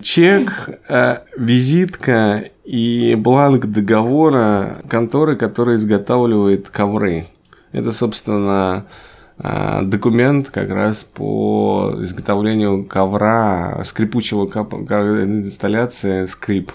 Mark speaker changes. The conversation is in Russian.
Speaker 1: Чек, э, визитка и бланк договора конторы, которая изготавливает ковры. Это, собственно, э, документ как раз по изготовлению ковра, скрипучего инсталляции скрип.